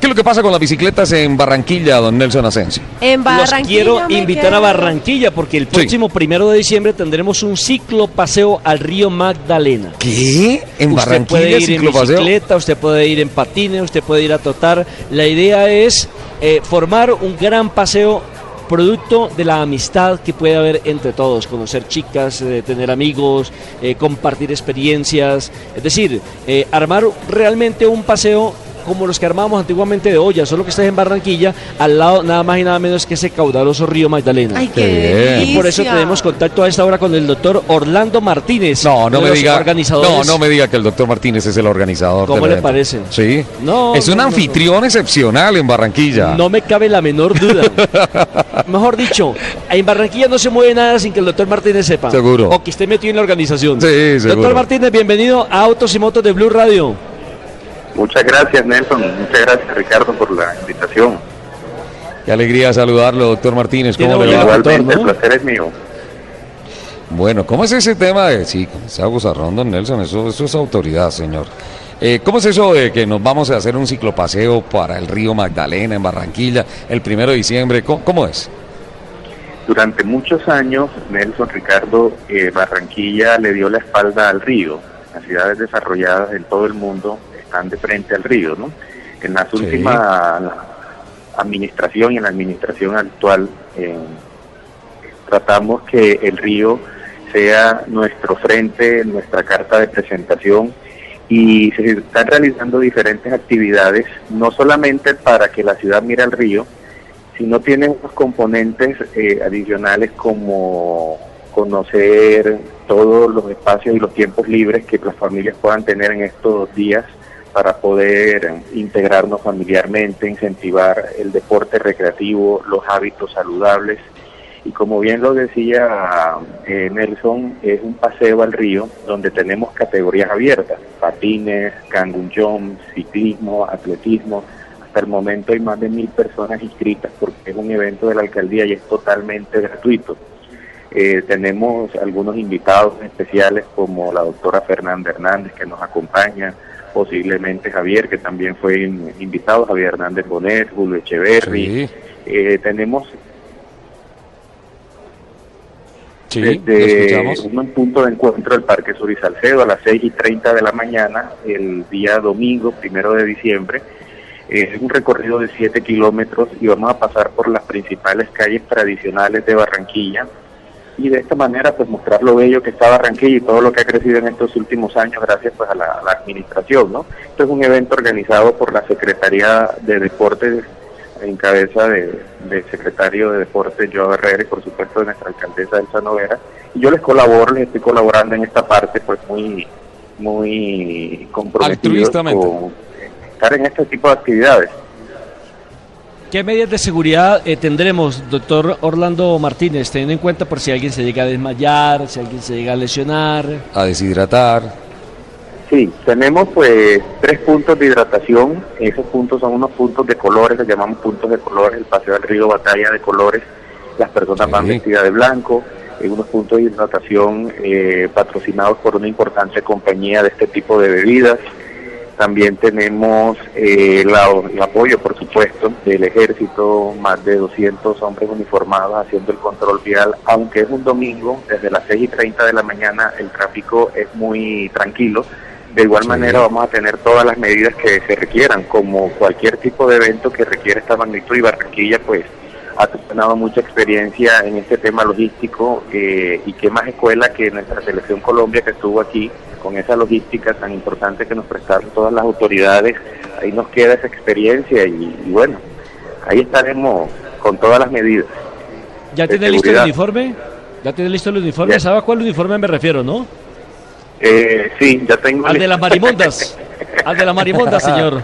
¿Qué es lo que pasa con las bicicletas en Barranquilla, don Nelson Asensio? En Los quiero invitar a Barranquilla porque el próximo primero de diciembre tendremos un ciclo paseo al río Magdalena. ¿Qué? ¿En usted Barranquilla puede ir en bicicleta, usted puede ir en patines, usted puede ir a trotar. La idea es eh, formar un gran paseo producto de la amistad que puede haber entre todos, conocer chicas, eh, tener amigos, eh, compartir experiencias, es decir, eh, armar realmente un paseo como los que armábamos antiguamente de olla, solo que estés en Barranquilla, al lado nada más y nada menos que ese caudaloso río Magdalena. Ay, qué y por eso tenemos contacto a esta hora con el doctor Orlando Martínez. No, no me diga. No, no me diga que el doctor Martínez es el organizador. ¿Cómo le parece? Sí. No, Es un no, no, anfitrión excepcional en Barranquilla. No me cabe la menor duda. Mejor dicho, en Barranquilla no se mueve nada sin que el doctor Martínez sepa. Seguro. O que esté metido en la organización. Sí, seguro. Doctor Martínez, bienvenido a Autos y Motos de Blue Radio. Muchas gracias, Nelson. Muchas gracias, Ricardo, por la invitación. Qué alegría saludarlo, doctor Martínez. ¿Cómo le va? ¿no? el placer es mío. Bueno, ¿cómo es ese tema de... Sí, con ese aguzarrón, don Nelson, eso, eso es autoridad, señor. Eh, ¿Cómo es eso de que nos vamos a hacer un ciclopaseo para el río Magdalena en Barranquilla el primero de diciembre? ¿Cómo, cómo es? Durante muchos años, Nelson Ricardo, eh, Barranquilla le dio la espalda al río. Las ciudades desarrolladas en todo el mundo están de frente al río, ¿no? En la Sí. última administración y en la administración actual eh, tratamos que el río sea nuestro frente, nuestra carta de presentación y se están realizando diferentes actividades, no solamente para que la ciudad mire al río, sino tiene unos componentes eh, adicionales como conocer todos los espacios y los tiempos libres que las familias puedan tener en estos días para poder integrarnos familiarmente, incentivar el deporte recreativo, los hábitos saludables. Y como bien lo decía eh, Nelson, es un paseo al río donde tenemos categorías abiertas, patines, cangun ciclismo, atletismo. Hasta el momento hay más de mil personas inscritas porque es un evento de la alcaldía y es totalmente gratuito. Eh, tenemos algunos invitados especiales como la doctora Fernanda Hernández que nos acompaña, posiblemente Javier que también fue in- invitado, Javier Hernández Bonet, Julio Echeverry. Sí, Eh, tenemos sí, desde un punto de encuentro del Parque Sur y Salcedo a las 6 y 30 de la mañana, el día domingo, primero de diciembre. Es un recorrido de 7 kilómetros y vamos a pasar por las principales calles tradicionales de Barranquilla y de esta manera pues mostrar lo bello que está Barranquilla y todo lo que ha crecido en estos últimos años gracias pues a la, a la administración, ¿no? Esto es un evento organizado por la Secretaría de Deportes en cabeza de- del secretario de Deportes Joao Herrera y por supuesto de nuestra alcaldesa Elsa Novera. Y yo les colaboro, les estoy colaborando en esta parte pues muy, muy comprometido con estar en este tipo de actividades. ¿Qué medidas de seguridad eh, tendremos, doctor Orlando Martínez, teniendo en cuenta por si alguien se llega a desmayar, si alguien se llega a lesionar? A deshidratar. Sí, tenemos pues tres puntos de hidratación. Esos puntos son unos puntos de colores, les llamamos puntos de colores. El paseo del río Batalla de colores. Las personas Sí. van vestidas de blanco. Unos puntos de hidratación eh, patrocinados por una importante compañía de este tipo de bebidas. También tenemos eh, la- el apoyo, por supuesto, del ejército, más de 200 hombres uniformados haciendo el control vial, aunque es un domingo, desde las 6 y 30 de la mañana el tráfico es muy tranquilo. De igual manera vamos a tener todas las medidas que se requieran, como cualquier tipo de evento que requiere esta magnitud y Barranquilla pues ha ganado mucha experiencia en este tema logístico eh, y qué más escuela que nuestra selección Colombia que estuvo aquí con esa logística tan importante que nos prestaron todas las autoridades, ahí nos queda esa experiencia y, y bueno, ahí estaremos con todas las medidas. ¿Ya tiene listo el uniforme? ¿Ya tiene listo el uniforme? Ya. ¿Sabe a cuál uniforme me refiero, no? Eh, sí, ya tengo... Al de las marimondas. Al de las marimondas, señor.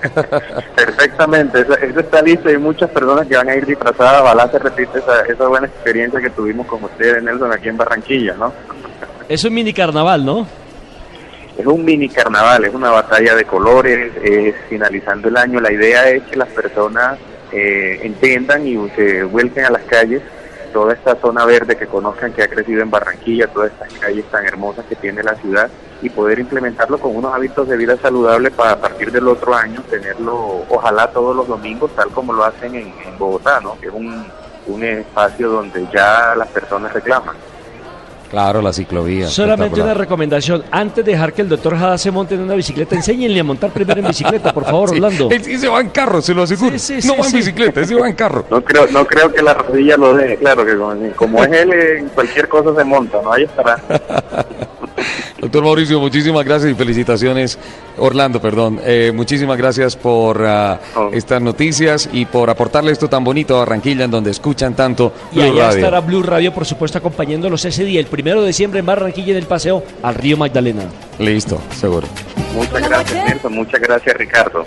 Perfectamente, eso, eso está listo y hay muchas personas que van a ir disfrazadas, ojalá se repite esa, esa buena experiencia que tuvimos con ustedes, Nelson, aquí en Barranquilla, ¿no? Es un mini carnaval, ¿no? Es un mini carnaval, es una batalla de colores, es finalizando el año. La idea es que las personas eh, entiendan y se vuelquen a las calles toda esta zona verde que conozcan que ha crecido en Barranquilla, todas estas calles tan hermosas que tiene la ciudad y poder implementarlo con unos hábitos de vida saludable para a partir del otro año tenerlo, ojalá todos los domingos, tal como lo hacen en, en Bogotá, ¿no? que es un, un espacio donde ya las personas reclaman. Claro, la ciclovía. Solamente una recomendación. Antes de dejar que el doctor Jada se monte en una bicicleta, enséñenle a montar primero en bicicleta, por favor, Sí, Orlando. Él sí se va en carro, se lo aseguro. Sí, sí, no sí, va en bicicleta, se va en carro. No creo, no creo que la rodilla lo deje, claro que como, como es él, en cualquier cosa se monta, ¿no? Ahí estará. Doctor Mauricio, muchísimas gracias y felicitaciones. Orlando, perdón. Eh, muchísimas gracias por ah, Oh. estas noticias y por aportarle esto tan bonito a Barranquilla, en donde escuchan tanto Y Blue allá Radio. estará Blue Radio, por supuesto, acompañándolos ese día, el primero de diciembre en Barranquilla, en el paseo al río Magdalena. Listo, seguro. Muchas gracias, Nelson. Muchas gracias, Ricardo.